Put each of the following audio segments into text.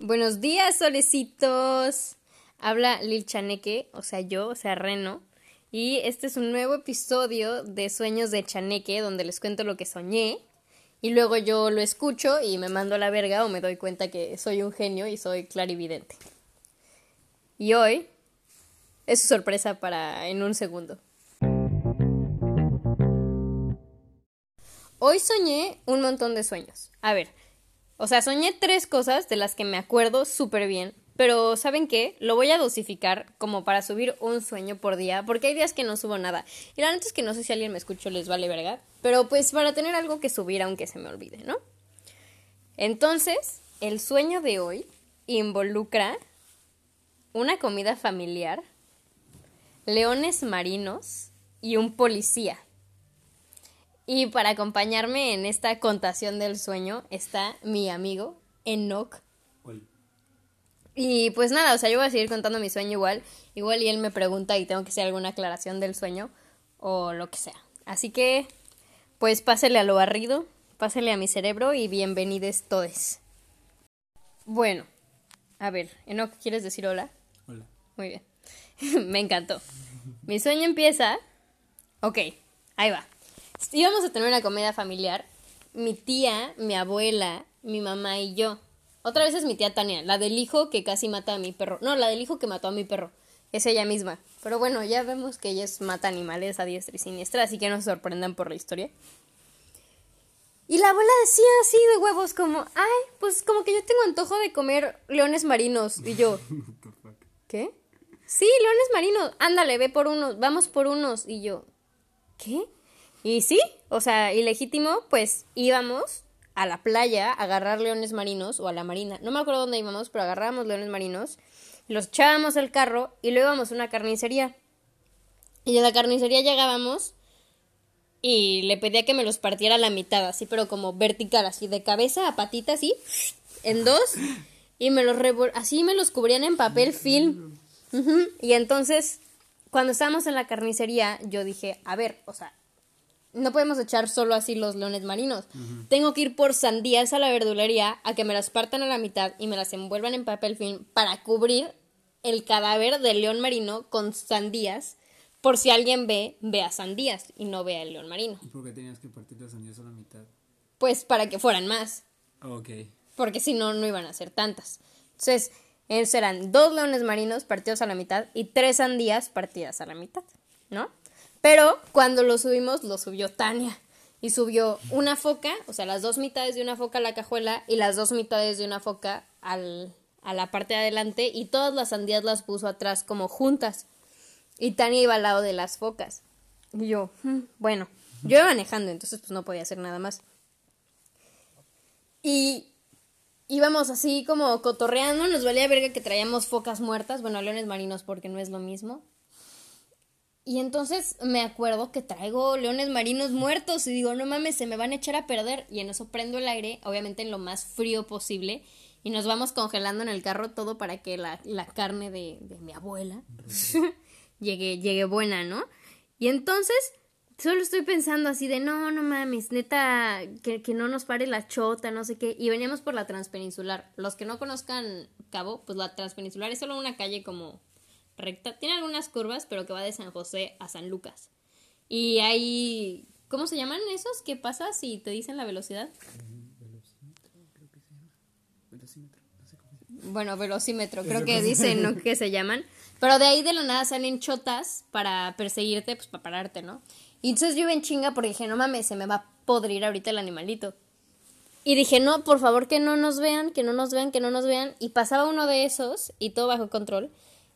Buenos días, solecitos. Habla Lil Chaneque, o sea, yo, o sea, Reno. Y este es un nuevo episodio de Sueños de Chaneque, donde les cuento lo que soñé. Y luego yo lo escucho y me mando a la verga o me doy cuenta que soy un genio y soy clarividente. Y hoy es su sorpresa para en un segundo. Hoy soñé un montón de sueños. A ver, o sea, soñé tres cosas de las que me acuerdo súper bien, pero ¿saben qué? Lo voy a dosificar como para subir un sueño por día, porque hay días que no subo nada. Y la neta es que no sé si alguien me escuchó, les vale verga, pero pues para tener algo que subir aunque se me olvide, ¿no? Entonces, el sueño de hoy involucra una comida familiar, leones marinos y un policía. Y para acompañarme en esta contación del sueño está mi amigo Enoch. Y pues nada, o sea, yo voy a seguir contando mi sueño igual. Igual y él me pregunta y tengo que hacer alguna aclaración del sueño o lo que sea. Así que, pues pásele a lo barrido, pásele a mi cerebro y bienvenidos todos. Bueno, a ver, Enoch, ¿quieres decir hola? Hola. Muy bien. me encantó. Mi sueño empieza. Ok, ahí va íbamos a tener una comida familiar, mi tía, mi abuela, mi mamá y yo. Otra vez es mi tía Tania, la del hijo que casi mata a mi perro. No, la del hijo que mató a mi perro. Es ella misma. Pero bueno, ya vemos que ellos mata animales a diestra y siniestra, así que no se sorprendan por la historia. Y la abuela decía así de huevos como, ay, pues como que yo tengo antojo de comer leones marinos. Y yo, ¿qué? Sí, leones marinos. Ándale, ve por unos, vamos por unos. Y yo, ¿qué? Y sí, o sea, ilegítimo, pues íbamos a la playa a agarrar leones marinos o a la marina. No me acuerdo dónde íbamos, pero agarrábamos leones marinos, los echábamos al carro y luego íbamos a una carnicería. Y en la carnicería llegábamos y le pedía que me los partiera a la mitad, así, pero como vertical, así, de cabeza a patita, así, en dos, y me los así me los cubrían en papel film. Y entonces, cuando estábamos en la carnicería, yo dije, a ver, o sea, no podemos echar solo así los leones marinos. Tengo que ir por sandías a la verdulería a que me las partan a la mitad y me las envuelvan en papel film para cubrir el cadáver del león marino con sandías. Por si alguien ve, vea sandías y no vea el león marino. ¿Y por qué tenías que partir las sandías a la mitad? Pues para que fueran más. Ok. Porque si no, no iban a ser tantas. Entonces, eran dos leones marinos partidos a la mitad y tres sandías partidas a la mitad, ¿no? Pero cuando lo subimos, lo subió Tania. Y subió una foca, o sea, las dos mitades de una foca a la cajuela y las dos mitades de una foca al, a la parte de adelante y todas las sandías las puso atrás como juntas. Y Tania iba al lado de las focas. Y yo, hmm, bueno, yo iba manejando, entonces pues no podía hacer nada más. Y íbamos así como cotorreando, nos valía verga que traíamos focas muertas, bueno, leones marinos porque no es lo mismo. Y entonces me acuerdo que traigo leones marinos muertos y digo, no mames, se me van a echar a perder. Y en eso prendo el aire, obviamente en lo más frío posible. Y nos vamos congelando en el carro todo para que la, carne de, mi abuela llegue, llegue buena, ¿no? Y entonces solo estoy pensando así de, no, no mames, neta, que, que no nos pare la chota, no sé qué. Y veníamos por la transpeninsular. Los que no conozcan Cabo, pues la transpeninsular es solo una calle como recta. Tiene algunas curvas, pero que va de San José a San Lucas. Y hay... ¿Cómo se llaman esos que pasas y te dicen la velocidad? Bueno, velocímetro, creo que dicen ¿no? que se llaman. Pero de ahí de la nada salen chotas para perseguirte, pues para pararte, ¿no? Y entonces yo iba en chinga porque dije, no mames, se me va a podrir ahorita el animalito. Y dije, no, por favor que no nos vean, que no nos vean, que no nos vean. Y pasaba uno de esos y todo bajo control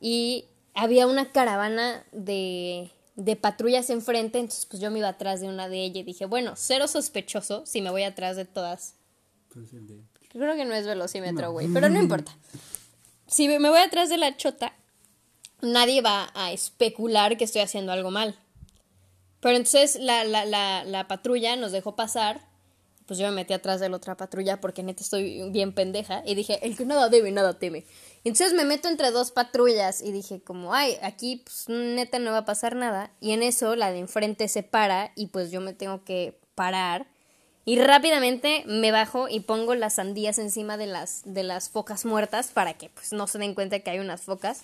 y había una caravana de, de patrullas enfrente, entonces pues yo me iba atrás de una de ellas y dije, bueno, cero sospechoso si me voy atrás de todas. Creo que no es velocímetro, güey, pero no importa. Si me voy atrás de la chota, nadie va a especular que estoy haciendo algo mal. Pero entonces la, la, la, la patrulla nos dejó pasar pues yo me metí atrás de la otra patrulla porque neta estoy bien pendeja y dije, el que nada debe, nada teme. Y entonces me meto entre dos patrullas y dije como, ay, aquí pues neta no va a pasar nada. Y en eso la de enfrente se para y pues yo me tengo que parar. Y rápidamente me bajo y pongo las sandías encima de las, de las focas muertas para que pues no se den cuenta que hay unas focas.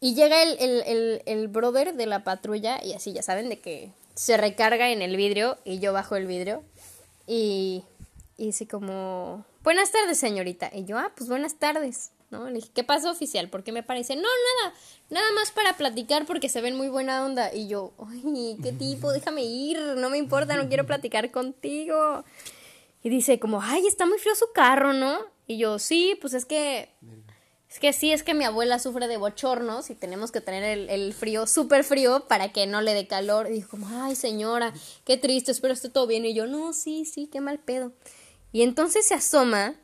Y llega el, el, el, el brother de la patrulla y así ya saben de que se recarga en el vidrio y yo bajo el vidrio y, y dice como, buenas tardes señorita. Y yo, ah, pues buenas tardes. ¿no? Le dije, ¿qué pasó oficial? ¿Por qué me parece? No, nada, nada más para platicar porque se ven muy buena onda. Y yo, ay, qué tipo, déjame ir, no me importa, no quiero platicar contigo. Y dice como, ay, está muy frío su carro, ¿no? Y yo, sí, pues es que... Es que sí, es que mi abuela sufre de bochornos y tenemos que tener el, frío súper frío para que no le dé calor. Y dijo como, ay señora, qué triste, espero esté todo bien. Y yo, no, sí, sí, qué mal pedo. Y entonces se asoma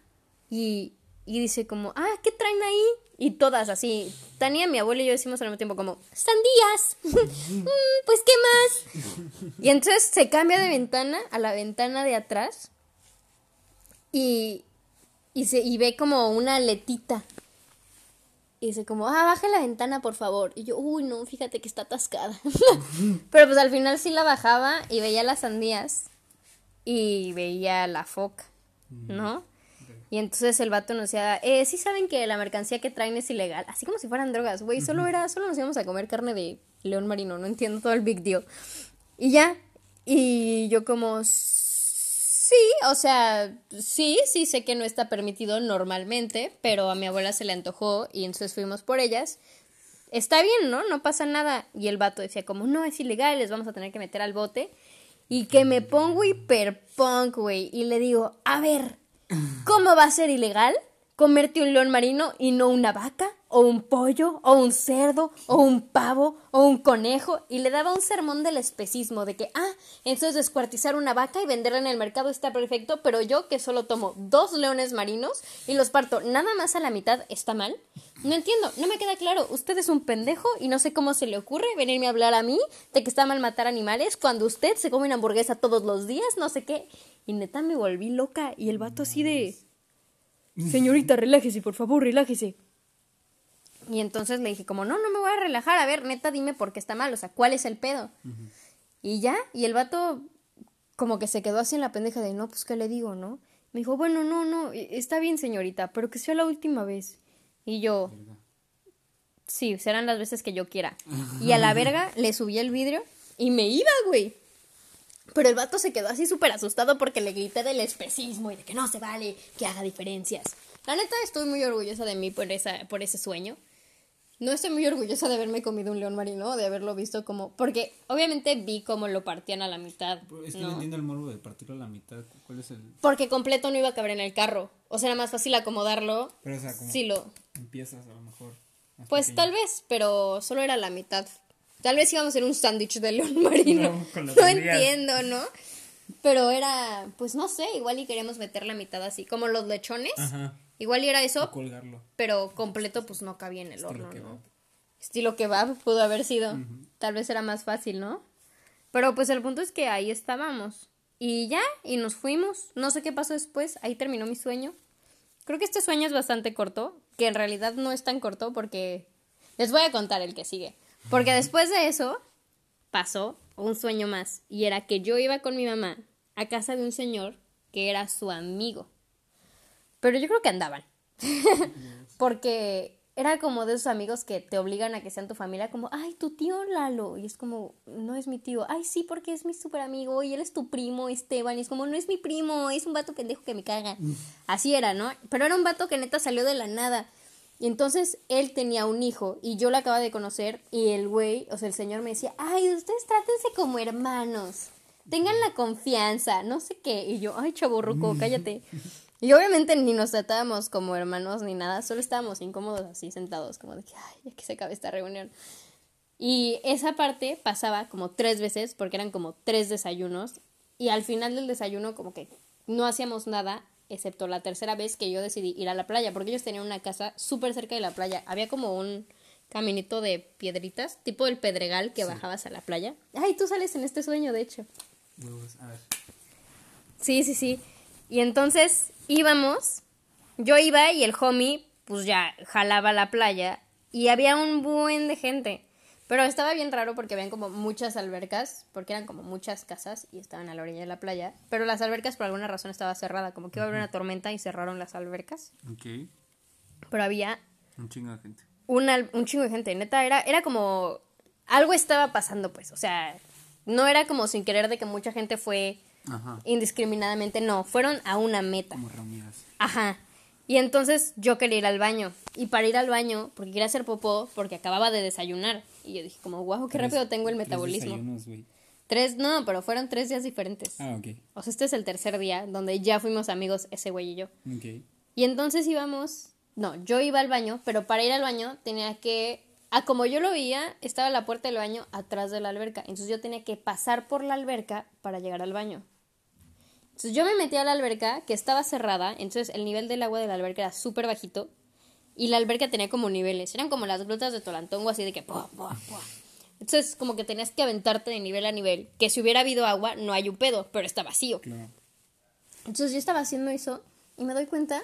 y, y dice como, ah, ¿qué traen ahí? Y todas así, Tania, mi abuela y yo decimos al mismo tiempo como, sandías. Mm, pues, ¿qué más? Y entonces se cambia de ventana a la ventana de atrás y, y, se, y ve como una aletita. Y dice como, ah, baje la ventana, por favor. Y yo, uy, no, fíjate que está atascada. Pero pues al final sí la bajaba y veía las sandías y veía la foca, ¿no? Y entonces el vato nos decía, eh, sí saben que la mercancía que traen es ilegal, así como si fueran drogas, güey, solo era, solo nos íbamos a comer carne de león marino, no entiendo todo el big deal. Y ya, y yo como, sí, o sea, sí, sí sé que no está permitido normalmente, pero a mi abuela se le antojó y entonces fuimos por ellas. Está bien, ¿no? No pasa nada. Y el vato decía como, no, es ilegal, les vamos a tener que meter al bote. Y que me pongo hiperpunk, güey. Y le digo, a ver, ¿Cómo va a ser ilegal comerte un león marino y no una vaca? o un pollo, o un cerdo, o un pavo, o un conejo, y le daba un sermón del especismo, de que, ah, entonces descuartizar una vaca y venderla en el mercado está perfecto, pero yo que solo tomo dos leones marinos y los parto nada más a la mitad, ¿está mal? No entiendo, no me queda claro, usted es un pendejo y no sé cómo se le ocurre venirme a hablar a mí de que está mal matar animales cuando usted se come una hamburguesa todos los días, no sé qué. Y neta me volví loca y el vato así de... Señorita, relájese, por favor, relájese. Y entonces le dije como, no, no me voy a relajar, a ver, neta, dime por qué está mal, o sea, ¿cuál es el pedo? Y ya, y el vato como que se quedó así en la pendeja de, no, pues, ¿qué le digo, no? Me dijo, bueno, no, no, e, está bien, señorita, pero que sea la última vez. Y yo, sí, serán las veces que yo quiera. Y a la verga le subí el vidrio y me iba, güey. Pero el vato se quedó así súper asustado porque le grité del especismo y de que no se vale que haga diferencias. La neta, estoy muy orgullosa de mí por, esa, por ese sueño. No estoy muy orgullosa de haberme comido un león marino, de haberlo visto como... Porque obviamente vi cómo lo partían a la mitad. Es que no, entiendo el morbo de partirlo a la mitad. ¿Cuál es el...? Porque completo no iba a caber en el carro. O sea, era más fácil acomodarlo. Pero o sea, como sí lo... empiezas a lo mejor. Pues pequeño. tal vez, pero solo era la mitad. Tal vez íbamos a hacer un sándwich de león marino. No, no entiendo, ¿no? Pero era, pues no sé, igual y queríamos meter la mitad así, como los lechones. Ajá. Igual y era eso, colgarlo. pero completo pues no cabía en el Estilo horno, ¿no? Estilo que va, pudo haber sido. Uh -huh. Tal vez era más fácil, ¿no? Pero pues el punto es que ahí estábamos. Y ya, y nos fuimos. No sé qué pasó después, ahí terminó mi sueño. Creo que este sueño es bastante corto, que en realidad no es tan corto porque... Les voy a contar el que sigue. Porque después de eso pasó un sueño más. Y era que yo iba con mi mamá a casa de un señor que era su amigo. Pero yo creo que andaban. Porque era como de esos amigos que te obligan a que sean tu familia, como, ay, tu tío Lalo. Y es como, no es mi tío. Ay, sí, porque es mi súper amigo. Y él es tu primo, Esteban. Y es como, no es mi primo, es un vato pendejo que me caga. Así era, ¿no? Pero era un vato que neta salió de la nada. Y entonces él tenía un hijo y yo lo acaba de conocer y el güey, o sea, el señor me decía, ay, ustedes trátense como hermanos, tengan la confianza, no sé qué. Y yo, ay, chaburruco, cállate. Y obviamente ni nos tratábamos como hermanos ni nada, solo estábamos incómodos así sentados, como de que, ay, ya que se acabe esta reunión. Y esa parte pasaba como tres veces, porque eran como tres desayunos, y al final del desayuno como que no hacíamos nada, excepto la tercera vez que yo decidí ir a la playa, porque ellos tenían una casa súper cerca de la playa. Había como un caminito de piedritas, tipo el pedregal que sí. bajabas a la playa. Ay, tú sales en este sueño, de hecho. A ver. Sí, sí, sí. Y entonces íbamos, yo iba y el homie pues ya jalaba la playa y había un buen de gente. Pero estaba bien raro porque habían como muchas albercas, porque eran como muchas casas y estaban a la orilla de la playa. Pero las albercas por alguna razón estaba cerrada, como que iba a haber una tormenta y cerraron las albercas. Ok. Pero había Un chingo de gente. un, al- un chingo de gente. Neta, era, era como. Algo estaba pasando, pues. O sea, no era como sin querer de que mucha gente fue Ajá. indiscriminadamente. No, fueron a una meta. Como reunidas. Ajá. Y entonces yo quería ir al baño. Y para ir al baño, porque quería hacer popó, porque acababa de desayunar. Y yo dije, como, wow, qué rápido tengo el metabolismo. Tres, no, pero fueron tres días diferentes. Ah, ok. O sea, este es el tercer día donde ya fuimos amigos, ese güey y yo. Ok. Y entonces íbamos, no, yo iba al baño, pero para ir al baño tenía que, ah, como yo lo veía, estaba la puerta del baño atrás de la alberca, entonces yo tenía que pasar por la alberca para llegar al baño. Entonces yo me metí a la alberca, que estaba cerrada, entonces el nivel del agua de la alberca era súper bajito, y la alberca tenía como niveles, eran como las grutas de Tolantongo, así de que... ¡pua, pua, pua! Entonces como que tenías que aventarte de nivel a nivel, que si hubiera habido agua no hay un pedo, pero está vacío. Claro. Entonces yo estaba haciendo eso y me doy cuenta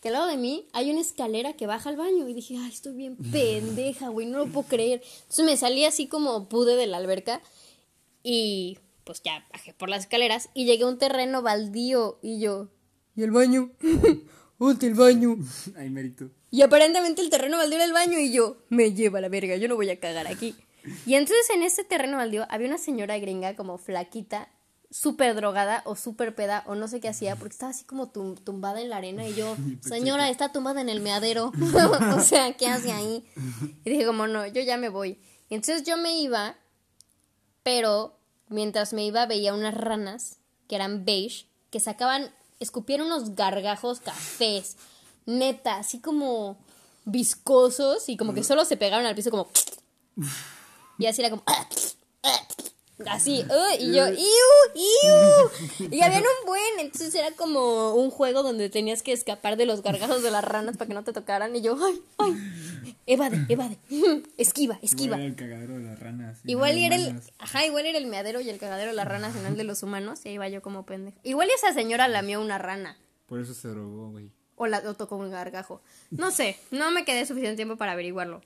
que al lado de mí hay una escalera que baja al baño y dije, ay, estoy bien pendeja, güey, no lo puedo creer. Entonces me salí así como pude de la alberca y pues ya bajé por las escaleras y llegué a un terreno baldío y yo, ¿y el baño? ¿Dónde el baño? Ay, mérito. Y aparentemente el terreno baldío era el baño y yo, me lleva la verga, yo no voy a cagar aquí. Y entonces en ese terreno baldío había una señora gringa como flaquita, súper drogada o súper peda o no sé qué hacía porque estaba así como tum- tumbada en la arena y yo, señora, está tumbada en el meadero. o sea, ¿qué hace ahí? Y dije como, no, yo ya me voy. Y entonces yo me iba, pero mientras me iba veía unas ranas que eran beige, que sacaban, escupían unos gargajos cafés, neta, así como viscosos y como que solo se pegaron al piso como... Y así era como... Así, "Ugh", y yo, ¡iu! ¡iu! Y habían un buen, entonces era como un juego donde tenías que escapar de los gargajos de las ranas para que no te tocaran. Y yo, ¡ay, ay! Evade, evade, esquiva, esquiva. Igual era el cagadero de las ranas. y Igual era el, ajá, igual era el meadero y el cagadero de las ranas en el de los humanos, y ahí iba yo como pendeja. Igual esa señora lamió una rana, Por eso se drogó, güey. O la o tocó un gargajo. No sé, no me quedé suficiente tiempo para averiguarlo.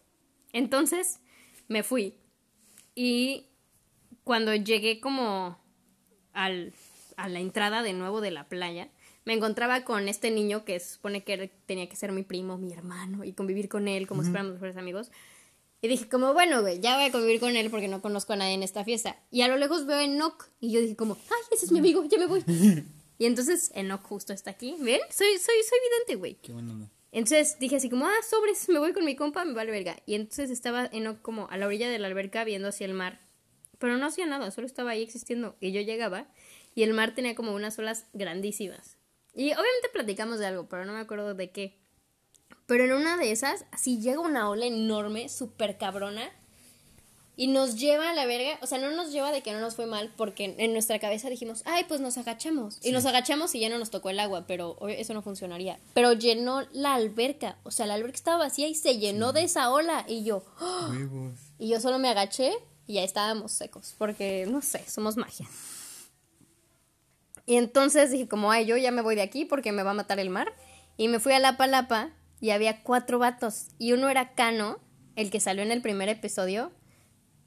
Entonces, me fui. Y cuando llegué como al, a la entrada de nuevo de la playa, me encontraba con este niño que se supone que tenía que ser mi primo, mi hermano, y convivir con él como si fuéramos mejores amigos. Y dije como, bueno, güey, ya voy a convivir con él porque no conozco a nadie en esta fiesta. Y a lo lejos veo a Enoch y yo dije como, ay, ese es mi amigo, ya me voy. y entonces Enoch justo está aquí. ¿Ven? Soy, soy, soy vidente, güey. Qué buena onda. Entonces dije así como, ah, sobres, me voy con mi compa, me vale verga. Y entonces estaba Enoch como a la orilla de la alberca viendo hacia el mar. Pero no hacía nada, solo estaba ahí existiendo. Y yo llegaba y el mar tenía como unas olas grandísimas. Y obviamente platicamos de algo, pero no me acuerdo de qué. Pero en una de esas, así llega una ola enorme, súper cabrona. Y nos lleva a la verga, o sea, no nos lleva de que no nos fue mal, porque en nuestra cabeza dijimos, ay, pues nos agachamos. Y nos agachamos y ya no nos tocó el agua, pero eso no funcionaría. Pero llenó la alberca, o sea, la alberca estaba vacía y se llenó de esa ola. Y yo, y yo solo me agaché y ya estábamos secos, porque no sé, somos magia. Y entonces dije como, ay, yo ya me voy de aquí porque me va a matar el mar. Y me fui a La Palapa y había cuatro vatos. Y uno era Cano, el que salió en el primer episodio.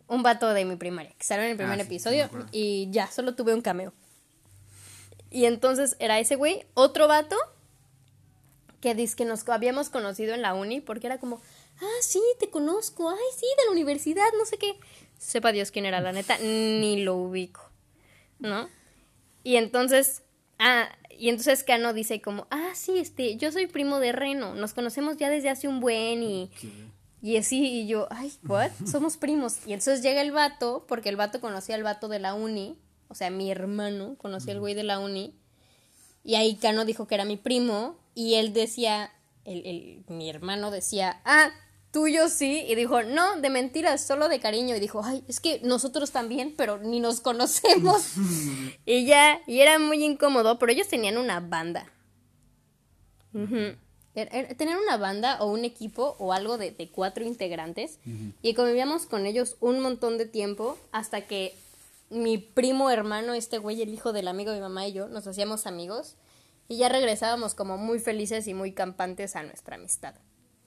Un vato de mi primaria, que salió en el primer Ah, sí, me episodio. y ya, solo tuve un cameo. Y entonces era ese güey, otro vato, que dice que nos habíamos conocido en la uni, porque era como, ah, sí, te conozco, ay, sí, de la universidad, no sé qué. Sepa Dios quién era, la neta, ni lo ubico, ¿no? Y entonces, ah, y entonces Cano dice como, ah, sí, este, yo soy primo de Reno, nos conocemos ya desde hace un buen y... Y así, y yo, ay, ¿what? Somos primos. Y entonces llega el vato, porque el vato conocía al vato de la uni, o sea, mi hermano conocía al güey de la uni. Y ahí Cano dijo que era mi primo, y él decía, el, el- mi hermano decía, ah, tuyo sí, y dijo, no, de mentiras, solo de cariño. Y dijo, ay, es que nosotros también, pero ni nos conocemos. y ya, y era muy incómodo, pero ellos tenían una banda. Er- Tener una banda o un equipo o algo de, de cuatro integrantes y convivíamos con ellos un montón de tiempo hasta que mi primo hermano, este güey, el hijo del amigo de mi mamá y yo, nos hacíamos amigos y ya regresábamos como muy felices y muy campantes a nuestra amistad.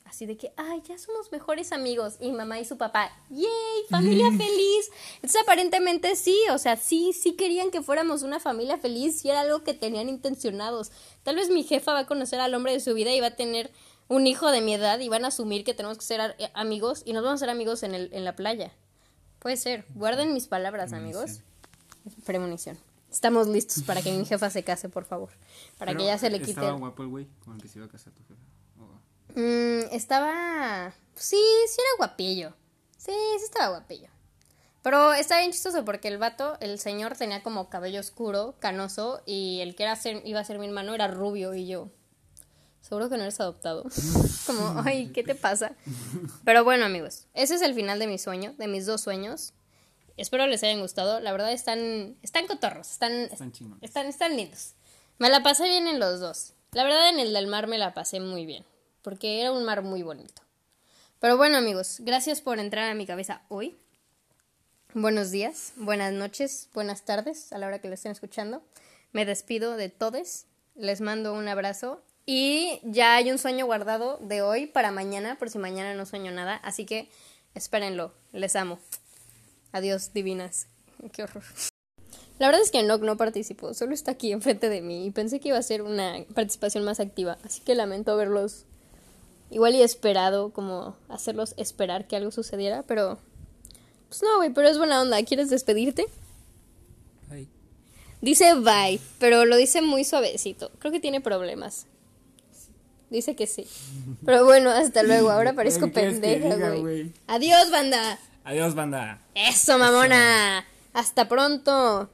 Así de que, ay, ya somos mejores amigos. Y mamá y su papá, ¡yay! ¡Familia feliz! Entonces, aparentemente sí, o sea, sí, sí querían que fuéramos una familia feliz y era algo que tenían intencionados. Tal vez mi jefa va a conocer al hombre de su vida y va a tener un hijo de mi edad y van a asumir que tenemos que ser eh, amigos y nos vamos a ser amigos en, el, en la playa. Puede ser. Guarden mis palabras, amigos. Premonición. Estamos listos para que mi jefa se case, por favor. Para Pero que ya se le quite. Estaba guapo el güey con el que se iba a casar tu jefa. Mm, estaba. Sí, sí era guapillo. Sí, sí estaba guapillo. Pero está bien chistoso porque el vato, el señor tenía como cabello oscuro, canoso, y el que era ser- iba a ser mi hermano era rubio y yo. Seguro que no eres adoptado. como, ay, ¿qué te pasa? Pero bueno, amigos, ese es el final de mi sueño, de mis dos sueños. Espero les hayan gustado. La verdad están, están cotorros, están, Están están, están lindos. Me la pasé bien en los dos. La verdad en el del mar me la pasé muy bien, porque era un mar muy bonito. Pero bueno amigos, gracias por entrar a mi cabeza hoy. Buenos días, buenas noches, buenas tardes a la hora que lo estén escuchando. Me despido de todos, les mando un abrazo y ya hay un sueño guardado de hoy para mañana, por si mañana no sueño nada, así que espérenlo, les amo. Adiós, divinas. Qué horror. La verdad es que Nock no participó, solo está aquí enfrente de mí y pensé que iba a ser una participación más activa, así que lamento verlos igual y esperado, como hacerlos esperar que algo sucediera, pero pues no, güey, pero es buena onda. ¿Quieres despedirte? Ay. Dice bye, pero lo dice muy suavecito. Creo que tiene problemas. Dice que sí. Pero bueno, hasta luego. Ahora parezco ¿Qué quieres que pendeja, güey? Adiós, banda. Adiós, banda. Eso, mamona. Hasta pronto.